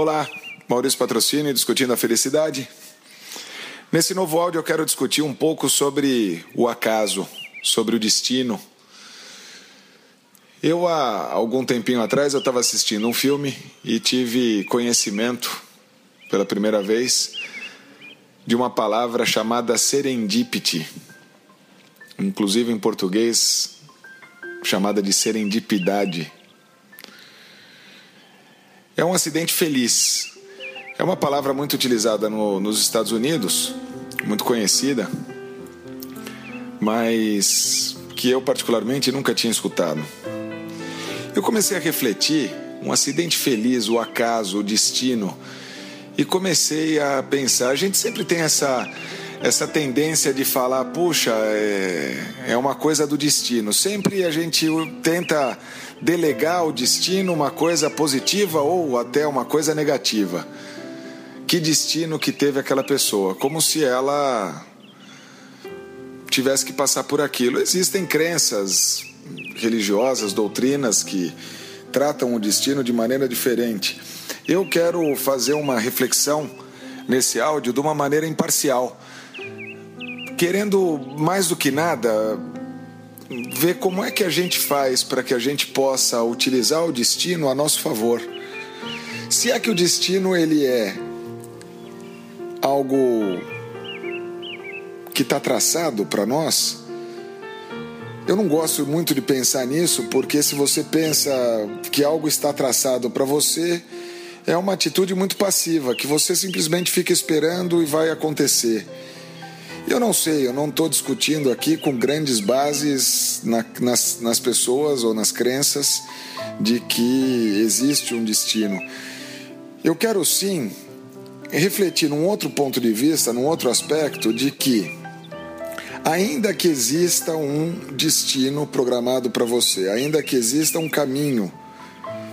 Olá, Maurício Patrocínio discutindo a felicidade. Nesse novo áudio eu quero discutir um pouco sobre o acaso, sobre o destino. Eu há algum tempinho atrás eu estava assistindo um filme e tive conhecimento pela primeira vez de uma palavra chamada serendipity, inclusive em português chamada de serendipidade. É um acidente feliz. É uma palavra muito utilizada no, nos Estados Unidos, muito conhecida, mas que eu particularmente nunca tinha escutado. Eu comecei a refletir um acidente feliz, o acaso, o destino, e comecei a pensar. A gente sempre tem essa essa tendência de falar, puxa, é, é uma coisa do destino. Sempre a gente tenta delegar ao destino uma coisa positiva ou até uma coisa negativa. Que destino que teve aquela pessoa? Como se ela tivesse que passar por aquilo. Existem crenças religiosas, doutrinas que tratam o destino de maneira diferente. Eu quero fazer uma reflexão nesse áudio de uma maneira imparcial, querendo mais do que nada ver como é que a gente faz para que a gente possa utilizar o destino a nosso favor. Se é que o destino ele é algo que está traçado para nós, eu não gosto muito de pensar nisso, porque se você pensa que algo está traçado para você, é uma atitude muito passiva, que você simplesmente fica esperando e vai acontecer. Eu não sei, eu não estou discutindo aqui com grandes bases na, nas, nas pessoas ou nas crenças de que existe um destino. Eu quero sim refletir num outro ponto de vista, num outro aspecto, de que ainda que exista um destino programado para você, ainda que exista um caminho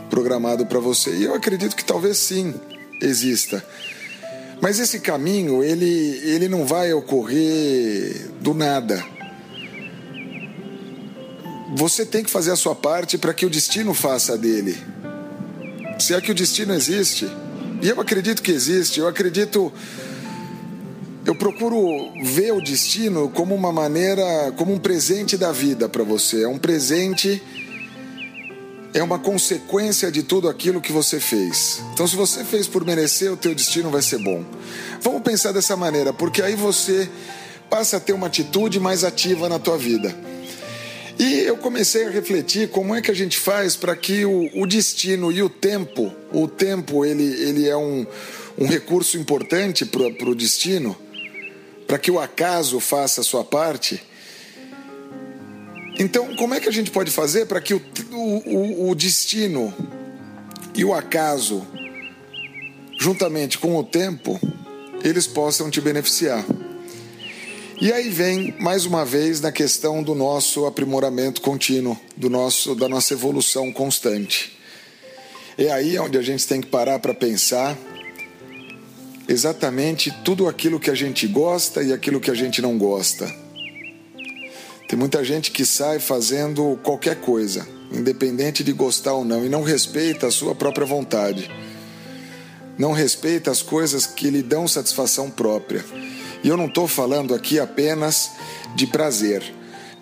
programado para você, e eu acredito que talvez sim exista. Mas esse caminho, ele, ele não vai ocorrer do nada. Você tem que fazer a sua parte para que o destino faça dele. Se é que o destino existe, e eu acredito que existe, eu acredito. Eu procuro ver o destino como uma maneira, como um presente da vida para você. É um presente é uma consequência de tudo aquilo que você fez. Então, se você fez por merecer, o teu destino vai ser bom. Vamos pensar dessa maneira, porque aí você passa a ter uma atitude mais ativa na tua vida. E eu comecei a refletir como é que a gente faz para que o, o, destino e o tempo, o tempo ele, ele é um, um recurso importante para o destino, para que o acaso faça a sua parte então, como é que a gente pode fazer para que o, o, o destino e o acaso, juntamente com o tempo, eles possam te beneficiar? E aí vem mais uma vez na questão do nosso aprimoramento contínuo, do nosso da nossa evolução constante. É aí onde a gente tem que parar para pensar exatamente tudo aquilo que a gente gosta e aquilo que a gente não gosta tem muita gente que sai fazendo qualquer coisa, independente de gostar ou não, e não respeita a sua própria vontade. Não respeita as coisas que lhe dão satisfação própria. E eu não estou falando aqui apenas de prazer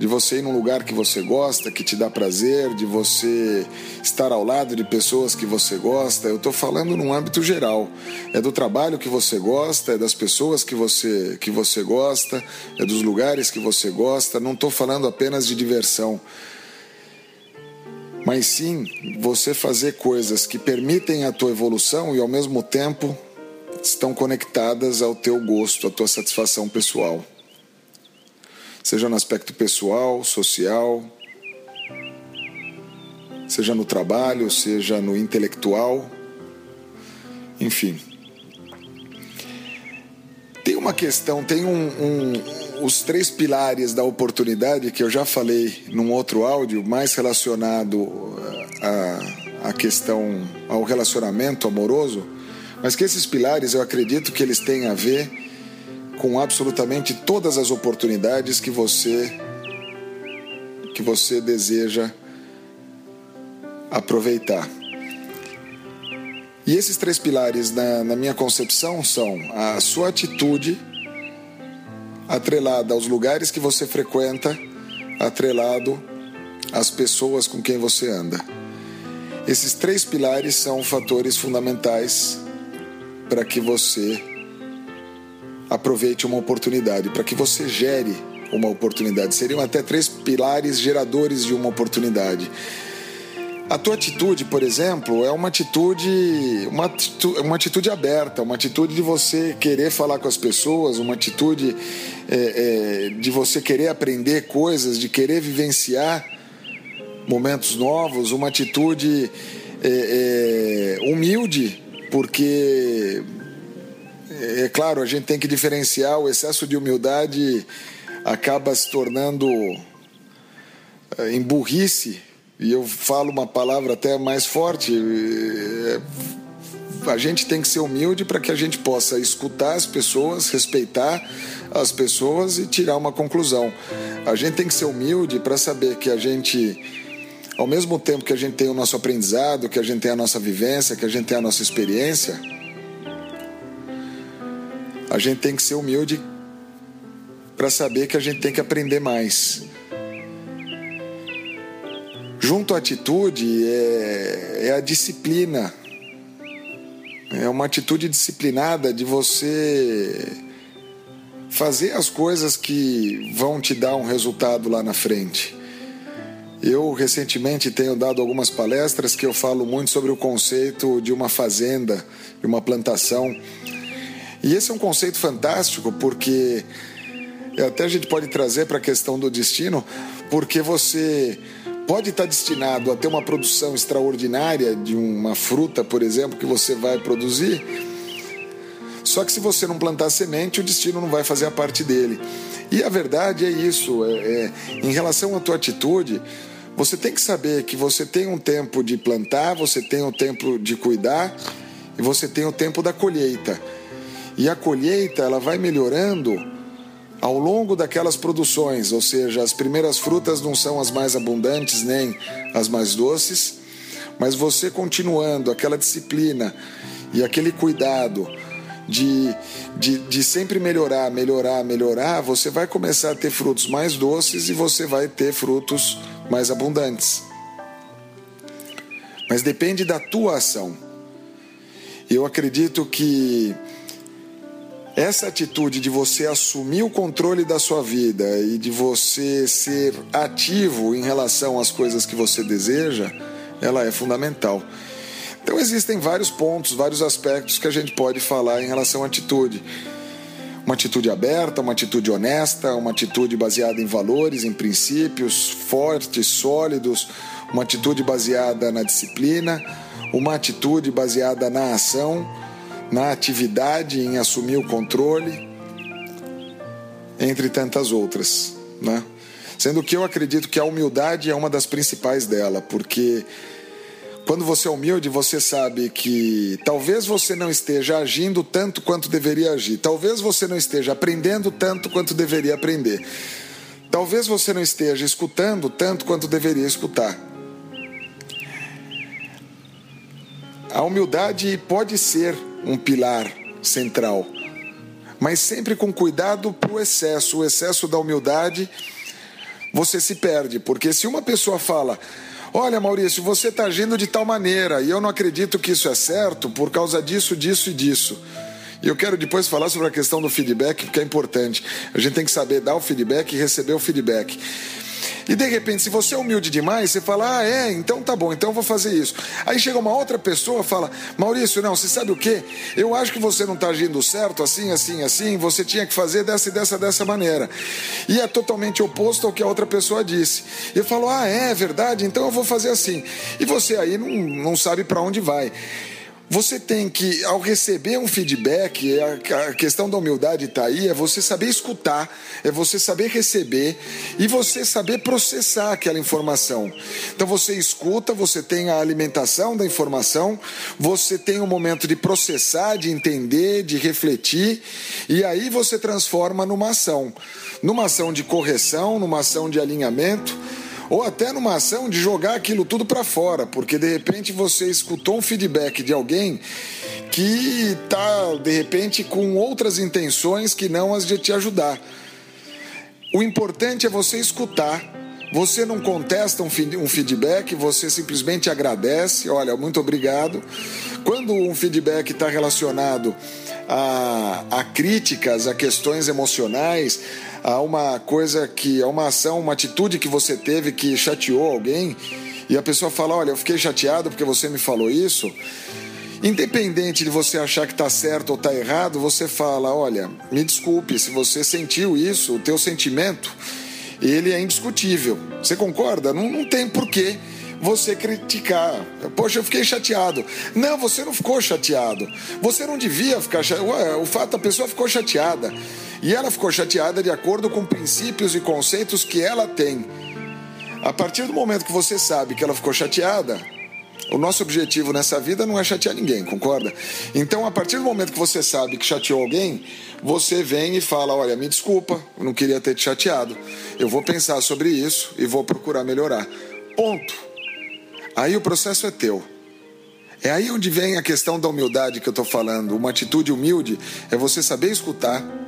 de você ir num lugar que você gosta, que te dá prazer, de você estar ao lado de pessoas que você gosta. Eu estou falando num âmbito geral. É do trabalho que você gosta, é das pessoas que você, que você gosta, é dos lugares que você gosta. Não estou falando apenas de diversão. Mas sim você fazer coisas que permitem a tua evolução e ao mesmo tempo estão conectadas ao teu gosto, à tua satisfação pessoal seja no aspecto pessoal, social, seja no trabalho, seja no intelectual, enfim. Tem uma questão, tem um, um, os três pilares da oportunidade que eu já falei num outro áudio, mais relacionado à, à questão, ao relacionamento amoroso, mas que esses pilares eu acredito que eles têm a ver com absolutamente todas as oportunidades que você que você deseja aproveitar. E esses três pilares, na, na minha concepção, são a sua atitude atrelada aos lugares que você frequenta, atrelado às pessoas com quem você anda. Esses três pilares são fatores fundamentais para que você aproveite uma oportunidade, para que você gere uma oportunidade. Seriam até três pilares geradores de uma oportunidade. A tua atitude, por exemplo, é uma atitude, uma atitude, uma atitude aberta, uma atitude de você querer falar com as pessoas, uma atitude é, é, de você querer aprender coisas, de querer vivenciar momentos novos, uma atitude é, é humilde, porque é claro, a gente tem que diferenciar o excesso de humildade acaba se tornando é, em burrice e eu falo uma palavra até mais forte, é, a gente tem que ser humilde para que a gente possa escutar as pessoas, respeitar as pessoas e tirar uma conclusão. A gente tem que ser humilde para saber que a gente, ao mesmo tempo que a gente tem o nosso aprendizado, que a gente tem a nossa vivência, que a gente tem a nossa experiência, a gente tem que ser humilde para saber que a gente tem que aprender mais. Junto à atitude é, é a disciplina. É uma atitude disciplinada de você fazer as coisas que vão te dar um resultado lá na frente. Eu recentemente tenho dado algumas palestras que eu falo muito sobre o conceito de uma fazenda, de uma plantação. E esse é um conceito fantástico porque até a gente pode trazer para a questão do destino, porque você pode estar destinado a ter uma produção extraordinária de uma fruta, por exemplo, que você vai produzir. Só que se você não plantar semente, o destino não vai fazer a parte dele. E a verdade é isso. É, é, em relação à tua atitude, você tem que saber que você tem um tempo de plantar, você tem um tempo de cuidar e você tem o um tempo da colheita. E a colheita ela vai melhorando ao longo daquelas produções, ou seja, as primeiras frutas não são as mais abundantes nem as mais doces, mas você continuando aquela disciplina e aquele cuidado de, de, de sempre melhorar, melhorar, melhorar, você vai começar a ter frutos mais doces e você vai ter frutos mais abundantes. Mas depende da tua ação. Eu acredito que essa atitude de você assumir o controle da sua vida e de você ser ativo em relação às coisas que você deseja, ela é fundamental. Então existem vários pontos, vários aspectos que a gente pode falar em relação à atitude. Uma atitude aberta, uma atitude honesta, uma atitude baseada em valores, em princípios fortes, sólidos, uma atitude baseada na disciplina, uma atitude baseada na ação na atividade, em assumir o controle, entre tantas outras. Né? Sendo que eu acredito que a humildade é uma das principais dela, porque quando você é humilde, você sabe que talvez você não esteja agindo tanto quanto deveria agir, talvez você não esteja aprendendo tanto quanto deveria aprender, talvez você não esteja escutando tanto quanto deveria escutar. A humildade pode ser um pilar central, mas sempre com cuidado para o excesso. O excesso da humildade, você se perde, porque se uma pessoa fala. Olha, Maurício, você está agindo de tal maneira e eu não acredito que isso é certo por causa disso, disso e disso. E eu quero depois falar sobre a questão do feedback, porque é importante. A gente tem que saber dar o feedback e receber o feedback. E de repente, se você é humilde demais, você fala: Ah, é, então tá bom, então eu vou fazer isso. Aí chega uma outra pessoa e fala: Maurício, não, você sabe o que? Eu acho que você não está agindo certo, assim, assim, assim, você tinha que fazer dessa e dessa, dessa maneira. E é totalmente oposto ao que a outra pessoa disse. E eu falo: Ah, é verdade, então eu vou fazer assim. E você aí não, não sabe para onde vai. Você tem que, ao receber um feedback, a questão da humildade está aí, é você saber escutar, é você saber receber e você saber processar aquela informação. Então você escuta, você tem a alimentação da informação, você tem o um momento de processar, de entender, de refletir, e aí você transforma numa ação. Numa ação de correção, numa ação de alinhamento ou até numa ação de jogar aquilo tudo para fora, porque de repente você escutou um feedback de alguém que está de repente com outras intenções que não as de te ajudar. O importante é você escutar. Você não contesta um feedback, você simplesmente agradece. Olha, muito obrigado. Quando um feedback está relacionado a, a críticas, a questões emocionais, a uma coisa que, a uma ação, uma atitude que você teve que chateou alguém, e a pessoa fala: Olha, eu fiquei chateado porque você me falou isso. Independente de você achar que está certo ou está errado, você fala: Olha, me desculpe, se você sentiu isso, o teu sentimento, ele é indiscutível. Você concorda? Não, não tem porquê você criticar. Poxa, eu fiquei chateado. Não, você não ficou chateado. Você não devia ficar chateado. O fato, a pessoa ficou chateada. E ela ficou chateada de acordo com princípios e conceitos que ela tem. A partir do momento que você sabe que ela ficou chateada, o nosso objetivo nessa vida não é chatear ninguém, concorda? Então, a partir do momento que você sabe que chateou alguém, você vem e fala: Olha, me desculpa, não queria ter te chateado. Eu vou pensar sobre isso e vou procurar melhorar. Ponto. Aí o processo é teu. É aí onde vem a questão da humildade que eu estou falando. Uma atitude humilde é você saber escutar.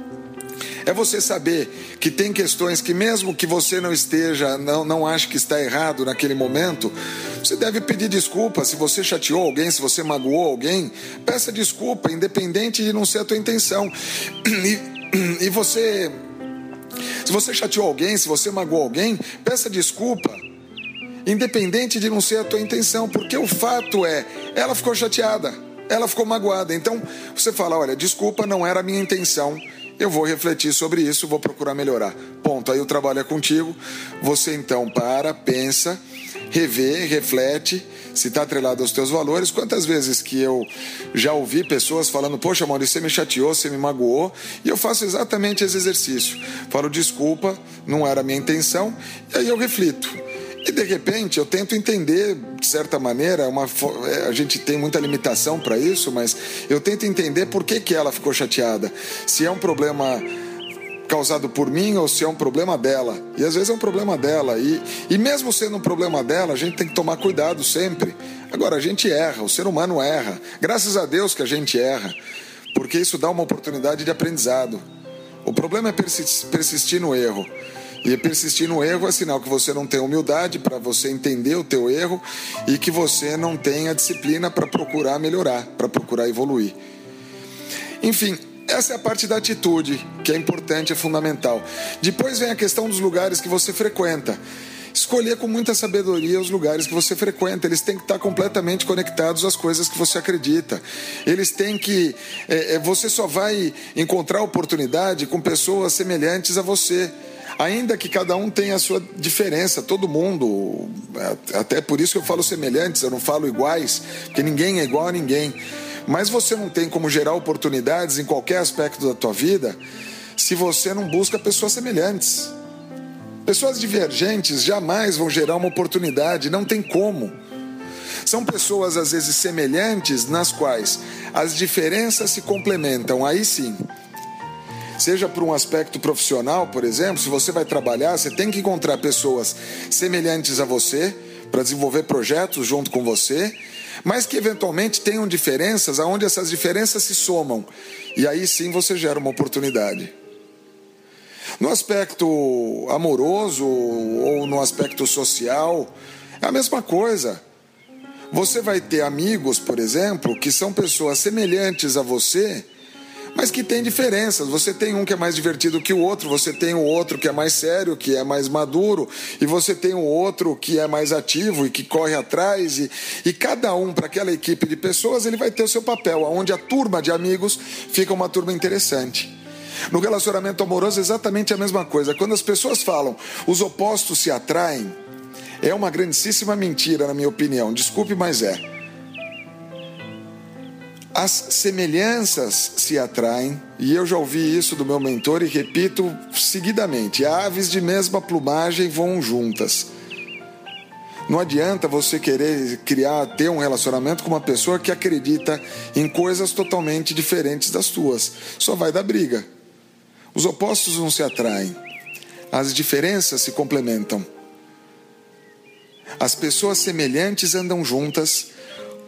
É você saber que tem questões que, mesmo que você não esteja, não, não ache que está errado naquele momento, você deve pedir desculpa. Se você chateou alguém, se você magoou alguém, peça desculpa, independente de não ser a tua intenção. E, e você, se você chateou alguém, se você magoou alguém, peça desculpa independente de não ser a tua intenção, porque o fato é, ela ficou chateada, ela ficou magoada. Então você fala: olha, desculpa, não era a minha intenção. Eu vou refletir sobre isso, vou procurar melhorar. Ponto. Aí o trabalho é contigo. Você então para, pensa, revê, reflete se está atrelado aos teus valores. Quantas vezes que eu já ouvi pessoas falando, poxa, Maurício, você me chateou, você me magoou, e eu faço exatamente esse exercício. Falo, desculpa, não era a minha intenção, e aí eu reflito. E de repente eu tento entender, de certa maneira, uma, é, a gente tem muita limitação para isso, mas eu tento entender por que, que ela ficou chateada. Se é um problema causado por mim ou se é um problema dela. E às vezes é um problema dela. E, e mesmo sendo um problema dela, a gente tem que tomar cuidado sempre. Agora, a gente erra, o ser humano erra. Graças a Deus que a gente erra, porque isso dá uma oportunidade de aprendizado. O problema é persistir no erro. E persistir no erro é sinal que você não tem humildade para você entender o teu erro e que você não tem a disciplina para procurar melhorar, para procurar evoluir. Enfim, essa é a parte da atitude, que é importante, é fundamental. Depois vem a questão dos lugares que você frequenta. Escolher com muita sabedoria os lugares que você frequenta. Eles têm que estar completamente conectados às coisas que você acredita. Eles têm que. É, você só vai encontrar oportunidade com pessoas semelhantes a você ainda que cada um tenha a sua diferença, todo mundo, até por isso que eu falo semelhantes, eu não falo iguais, porque ninguém é igual a ninguém. Mas você não tem como gerar oportunidades em qualquer aspecto da tua vida se você não busca pessoas semelhantes. Pessoas divergentes jamais vão gerar uma oportunidade, não tem como. São pessoas às vezes semelhantes nas quais as diferenças se complementam, aí sim. Seja por um aspecto profissional, por exemplo, se você vai trabalhar, você tem que encontrar pessoas semelhantes a você para desenvolver projetos junto com você, mas que eventualmente tenham diferenças, aonde essas diferenças se somam. E aí sim você gera uma oportunidade. No aspecto amoroso ou no aspecto social, é a mesma coisa. Você vai ter amigos, por exemplo, que são pessoas semelhantes a você, mas que tem diferenças. Você tem um que é mais divertido que o outro, você tem o outro que é mais sério, que é mais maduro, e você tem o outro que é mais ativo e que corre atrás. E, e cada um, para aquela equipe de pessoas, ele vai ter o seu papel, onde a turma de amigos fica uma turma interessante. No relacionamento amoroso, é exatamente a mesma coisa. Quando as pessoas falam os opostos se atraem, é uma grandíssima mentira, na minha opinião. Desculpe, mas é. As semelhanças se atraem, e eu já ouvi isso do meu mentor e repito seguidamente: aves de mesma plumagem voam juntas. Não adianta você querer criar, ter um relacionamento com uma pessoa que acredita em coisas totalmente diferentes das tuas. Só vai dar briga. Os opostos não se atraem. As diferenças se complementam. As pessoas semelhantes andam juntas,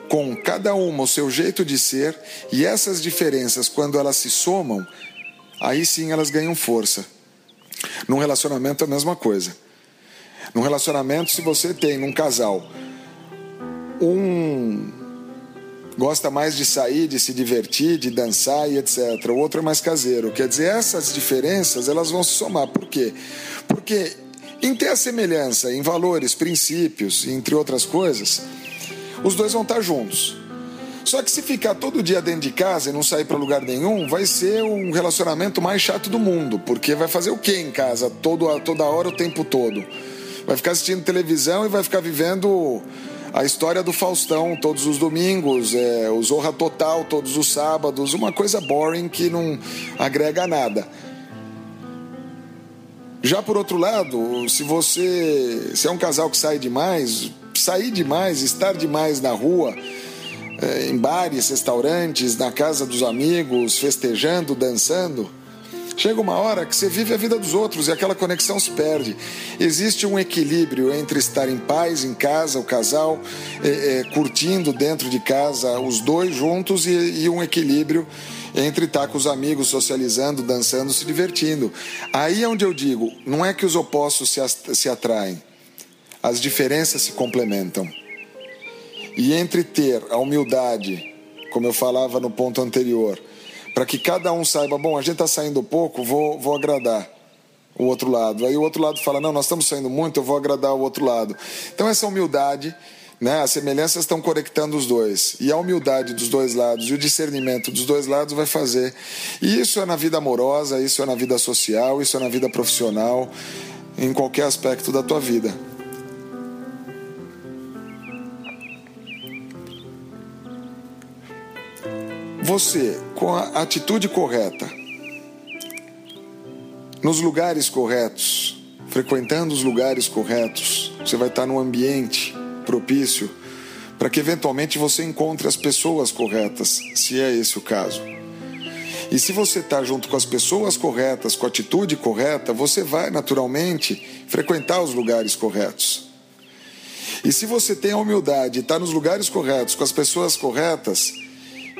com cada uma o seu jeito de ser, e essas diferenças, quando elas se somam, aí sim elas ganham força. Num relacionamento é a mesma coisa. Num relacionamento, se você tem num casal um gosta mais de sair, de se divertir, de dançar e etc. O outro é mais caseiro. Quer dizer, essas diferenças elas vão se somar. Por quê? Porque em ter a semelhança em valores, princípios, entre outras coisas, os dois vão estar juntos. Só que se ficar todo dia dentro de casa e não sair para lugar nenhum, vai ser um relacionamento mais chato do mundo, porque vai fazer o que em casa todo, toda hora, o tempo todo? Vai ficar assistindo televisão e vai ficar vivendo a história do Faustão todos os domingos, é, o Zorra Total todos os sábados, uma coisa boring que não agrega nada. Já por outro lado, se você se é um casal que sai demais, sair demais, estar demais na rua, é, em bares, restaurantes, na casa dos amigos, festejando, dançando. Chega uma hora que você vive a vida dos outros e aquela conexão se perde. Existe um equilíbrio entre estar em paz em casa, o casal, é, é, curtindo dentro de casa, os dois juntos, e, e um equilíbrio entre estar com os amigos, socializando, dançando, se divertindo. Aí é onde eu digo: não é que os opostos se, se atraem, as diferenças se complementam. E entre ter a humildade, como eu falava no ponto anterior, para que cada um saiba, bom, a gente está saindo pouco, vou, vou agradar o outro lado. Aí o outro lado fala, não, nós estamos saindo muito, eu vou agradar o outro lado. Então essa humildade, né, as semelhanças estão conectando os dois. E a humildade dos dois lados e o discernimento dos dois lados vai fazer. E isso é na vida amorosa, isso é na vida social, isso é na vida profissional, em qualquer aspecto da tua vida. Você, com a atitude correta, nos lugares corretos, frequentando os lugares corretos, você vai estar num ambiente propício para que eventualmente você encontre as pessoas corretas, se é esse o caso. E se você está junto com as pessoas corretas, com a atitude correta, você vai naturalmente frequentar os lugares corretos. E se você tem a humildade e está nos lugares corretos, com as pessoas corretas,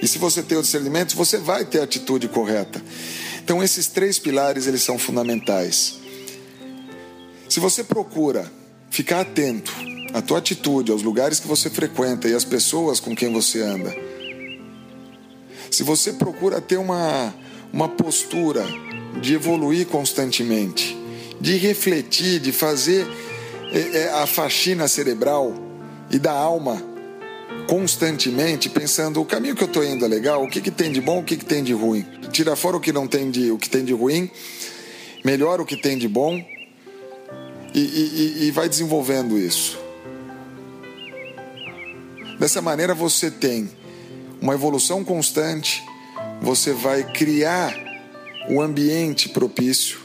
e se você tem o discernimento, você vai ter a atitude correta. Então esses três pilares eles são fundamentais. Se você procura ficar atento à tua atitude, aos lugares que você frequenta e às pessoas com quem você anda. Se você procura ter uma uma postura de evoluir constantemente, de refletir, de fazer é, é, a faxina cerebral e da alma constantemente pensando o caminho que eu estou indo é legal, o que, que tem de bom, o que, que tem de ruim. Tira fora o que não tem de, o que tem de ruim, melhora o que tem de bom e, e, e vai desenvolvendo isso. Dessa maneira você tem uma evolução constante, você vai criar o ambiente propício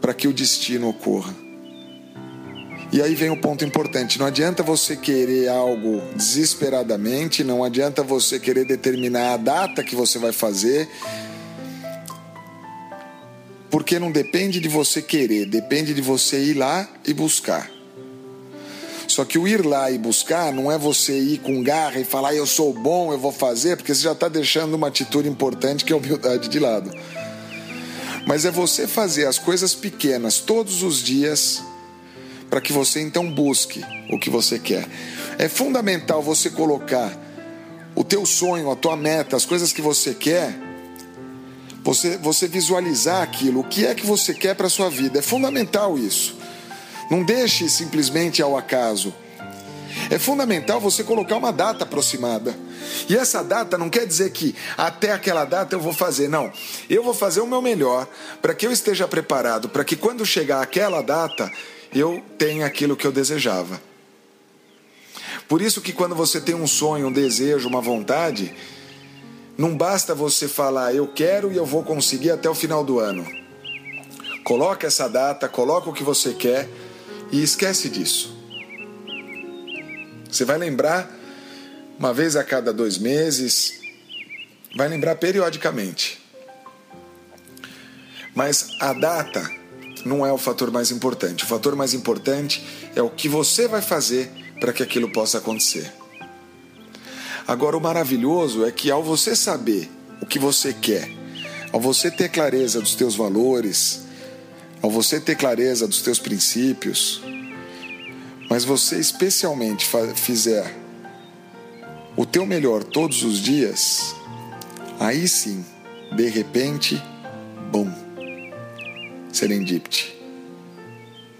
para que o destino ocorra. E aí vem o ponto importante: não adianta você querer algo desesperadamente, não adianta você querer determinar a data que você vai fazer, porque não depende de você querer, depende de você ir lá e buscar. Só que o ir lá e buscar não é você ir com garra e falar eu sou bom, eu vou fazer, porque você já está deixando uma atitude importante que é a humildade de lado. Mas é você fazer as coisas pequenas todos os dias para que você então busque o que você quer. É fundamental você colocar o teu sonho, a tua meta, as coisas que você quer, você, você visualizar aquilo, o que é que você quer para a sua vida. É fundamental isso. Não deixe simplesmente ao acaso. É fundamental você colocar uma data aproximada. E essa data não quer dizer que até aquela data eu vou fazer, não. Eu vou fazer o meu melhor para que eu esteja preparado, para que quando chegar aquela data eu tenho aquilo que eu desejava. Por isso que quando você tem um sonho, um desejo, uma vontade, não basta você falar eu quero e eu vou conseguir até o final do ano. Coloca essa data, coloca o que você quer e esquece disso. Você vai lembrar uma vez a cada dois meses, vai lembrar periodicamente. Mas a data não é o fator mais importante. O fator mais importante é o que você vai fazer para que aquilo possa acontecer. Agora, o maravilhoso é que ao você saber o que você quer, ao você ter clareza dos teus valores, ao você ter clareza dos teus princípios, mas você especialmente fizer o teu melhor todos os dias, aí sim, de repente, bom, serendipity,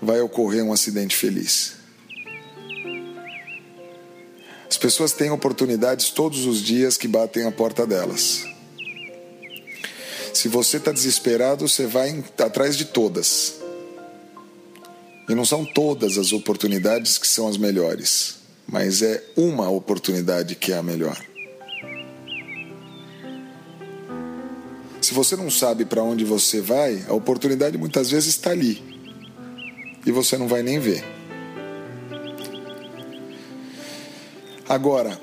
vai ocorrer um acidente feliz. As pessoas têm oportunidades todos os dias que batem a porta delas. Se você está desesperado, você vai atrás de todas. E não são todas as oportunidades que são as melhores, mas é uma oportunidade que é a melhor. Se você não sabe para onde você vai, a oportunidade muitas vezes está ali e você não vai nem ver. Agora,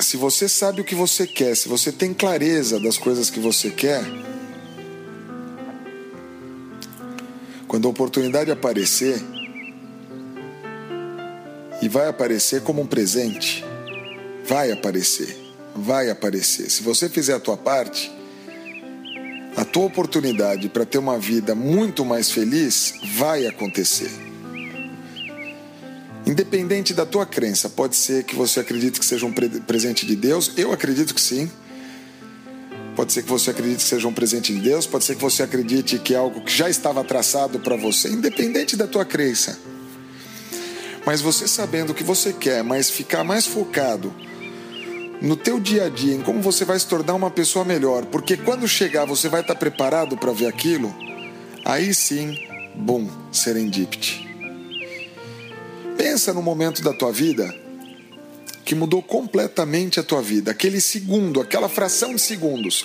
se você sabe o que você quer, se você tem clareza das coisas que você quer, quando a oportunidade aparecer, e vai aparecer como um presente, vai aparecer, vai aparecer. Se você fizer a tua parte, a tua oportunidade para ter uma vida muito mais feliz vai acontecer. Independente da tua crença, pode ser que você acredite que seja um presente de Deus, eu acredito que sim. Pode ser que você acredite que seja um presente de Deus, pode ser que você acredite que é algo que já estava traçado para você, independente da tua crença. Mas você sabendo o que você quer, mas ficar mais focado no teu dia a dia, em como você vai se tornar uma pessoa melhor, porque quando chegar você vai estar preparado para ver aquilo, aí sim, bom, serendipity. Pensa no momento da tua vida que mudou completamente a tua vida, aquele segundo, aquela fração de segundos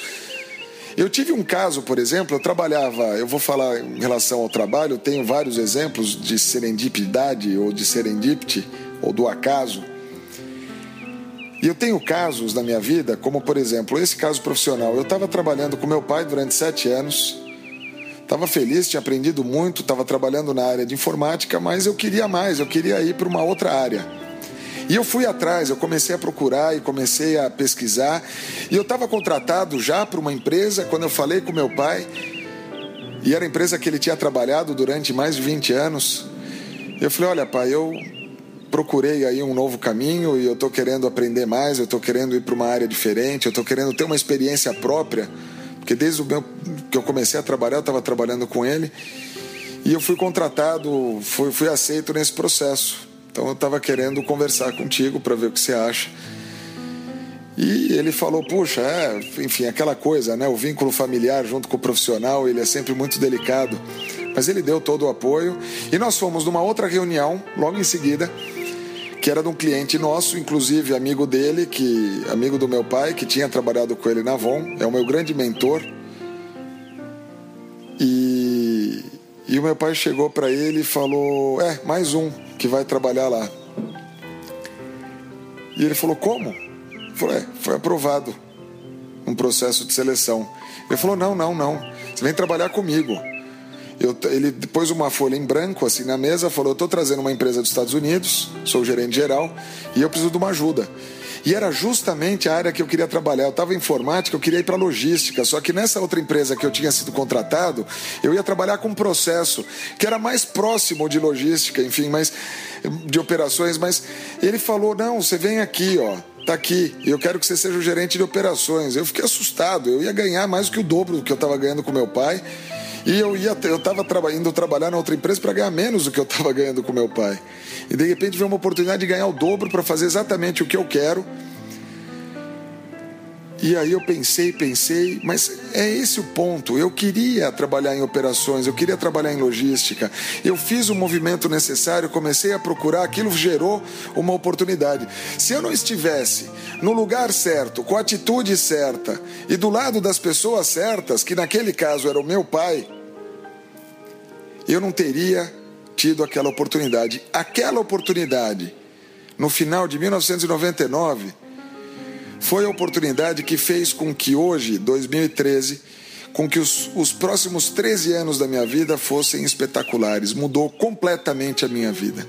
eu tive um caso, por exemplo, eu trabalhava, eu vou falar em relação ao trabalho, eu tenho vários exemplos de serendipidade ou de serendipity ou do acaso. E eu tenho casos na minha vida, como por exemplo, esse caso profissional. Eu estava trabalhando com meu pai durante sete anos, estava feliz, tinha aprendido muito, estava trabalhando na área de informática, mas eu queria mais, eu queria ir para uma outra área. E eu fui atrás, eu comecei a procurar e comecei a pesquisar. E eu estava contratado já para uma empresa quando eu falei com meu pai. E era a empresa que ele tinha trabalhado durante mais de 20 anos. Eu falei: Olha, pai, eu procurei aí um novo caminho e eu estou querendo aprender mais, eu estou querendo ir para uma área diferente, eu estou querendo ter uma experiência própria. Porque desde o meu, que eu comecei a trabalhar, eu estava trabalhando com ele. E eu fui contratado, fui, fui aceito nesse processo. Então eu estava querendo conversar contigo para ver o que você acha. E ele falou: Puxa, é, enfim, aquela coisa, né? O vínculo familiar junto com o profissional, ele é sempre muito delicado. Mas ele deu todo o apoio. E nós fomos numa outra reunião, logo em seguida, que era de um cliente nosso, inclusive amigo dele, que amigo do meu pai, que tinha trabalhado com ele na Avon, é o meu grande mentor. E, e o meu pai chegou para ele e falou: É, mais um que vai trabalhar lá. E ele falou: Como? Eu falei: é, Foi aprovado um processo de seleção. Ele falou: Não, não, não. Você vem trabalhar comigo. Eu, ele pôs uma folha em branco assim na mesa, falou: estou trazendo uma empresa dos Estados Unidos, sou gerente geral e eu preciso de uma ajuda. E era justamente a área que eu queria trabalhar. Eu estava em informática, eu queria ir para logística. Só que nessa outra empresa que eu tinha sido contratado, eu ia trabalhar com um processo que era mais próximo de logística, enfim, mas de operações. Mas ele falou: não, você vem aqui, ó. Tá aqui, eu quero que você seja o gerente de operações. Eu fiquei assustado, eu ia ganhar mais do que o dobro do que eu estava ganhando com meu pai. E eu ia, eu estava traba, indo trabalhar na outra empresa para ganhar menos do que eu estava ganhando com meu pai. E de repente veio uma oportunidade de ganhar o dobro para fazer exatamente o que eu quero. E aí eu pensei, pensei, mas é esse o ponto. Eu queria trabalhar em operações, eu queria trabalhar em logística. Eu fiz o movimento necessário, comecei a procurar, aquilo gerou uma oportunidade. Se eu não estivesse no lugar certo, com a atitude certa e do lado das pessoas certas, que naquele caso era o meu pai, eu não teria tido aquela oportunidade. Aquela oportunidade, no final de 1999, foi a oportunidade que fez com que hoje, 2013, com que os, os próximos 13 anos da minha vida fossem espetaculares. Mudou completamente a minha vida.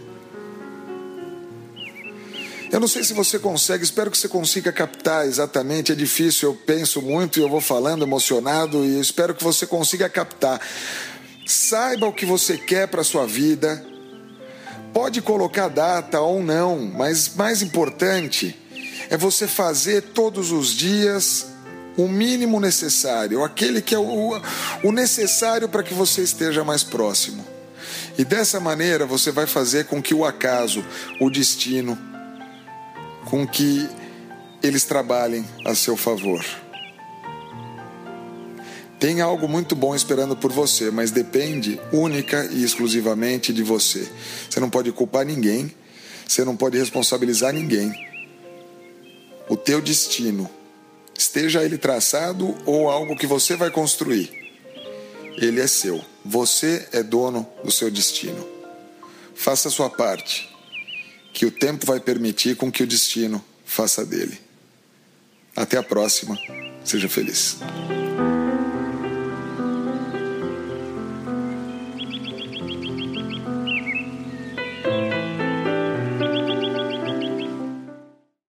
Eu não sei se você consegue, espero que você consiga captar exatamente. É difícil, eu penso muito e eu vou falando emocionado e espero que você consiga captar. Saiba o que você quer para sua vida. Pode colocar data ou não, mas mais importante é você fazer todos os dias o mínimo necessário, aquele que é o, o necessário para que você esteja mais próximo. E dessa maneira você vai fazer com que o acaso, o destino, com que eles trabalhem a seu favor. Tem algo muito bom esperando por você, mas depende única e exclusivamente de você. Você não pode culpar ninguém, você não pode responsabilizar ninguém. O teu destino, esteja ele traçado ou algo que você vai construir, ele é seu. Você é dono do seu destino. Faça a sua parte que o tempo vai permitir com que o destino faça dele. Até a próxima. Seja feliz.